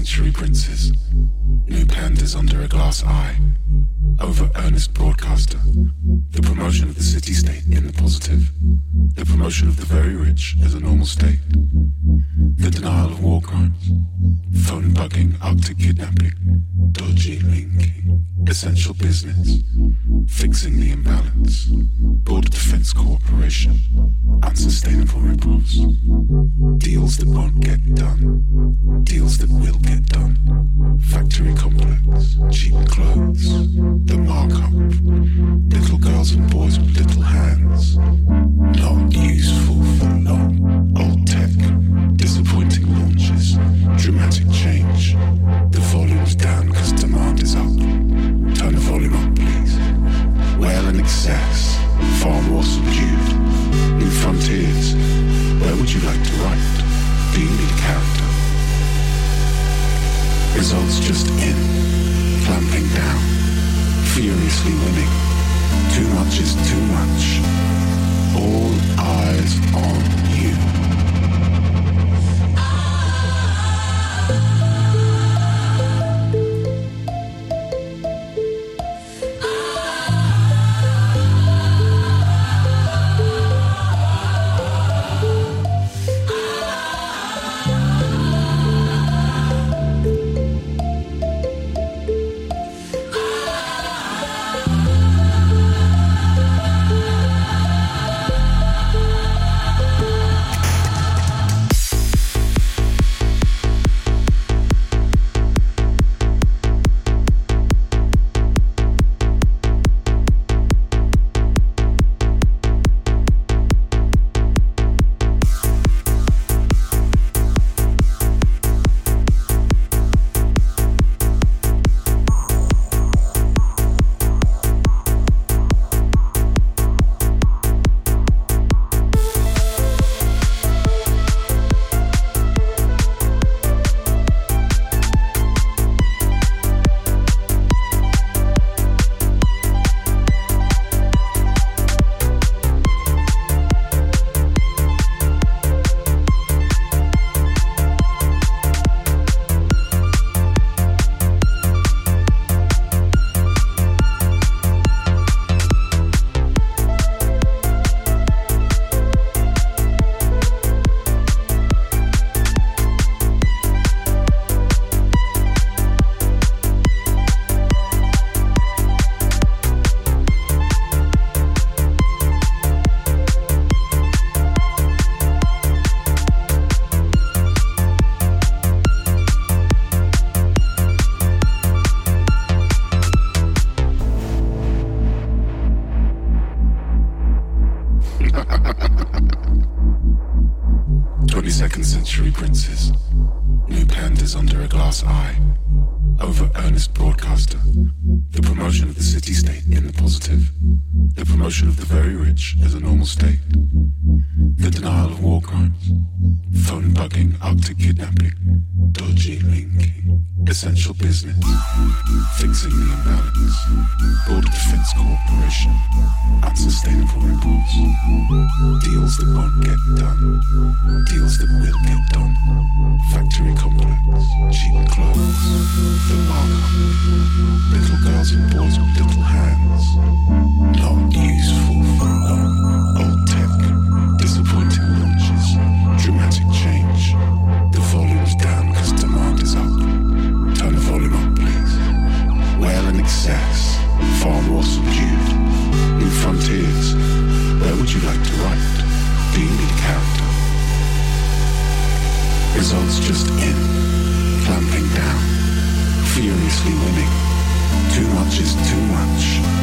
century princes. New pandas under a glass eye. Over earnest broadcaster. The promotion of the city state in the positive. The promotion of the very rich as a normal state. Essential business. Fixing the imbalance. Border Defense Cooperation. Unsustainable ripples. Deals that won't get done. Deals that will get done. Factory complex. Cheap clothes. The markup. Little girls and boys with little Results just in. Clamping down. Furiously winning. Too much is too much. All eyes on you. New pandas under a glass eye. Over earnest broadcaster. The promotion of the city state in the positive. The promotion of the very rich as a normal state. The denial of war crimes. Phone bugging, Arctic kidnapping. Dodgy linking. Essential business. Fixing the imbalance. Border Defense Cooperation. Unsustainable ripples. Deals that won't get done. Deals that will get done. Results just in. Clamping down. Furiously winning. Too much is too much.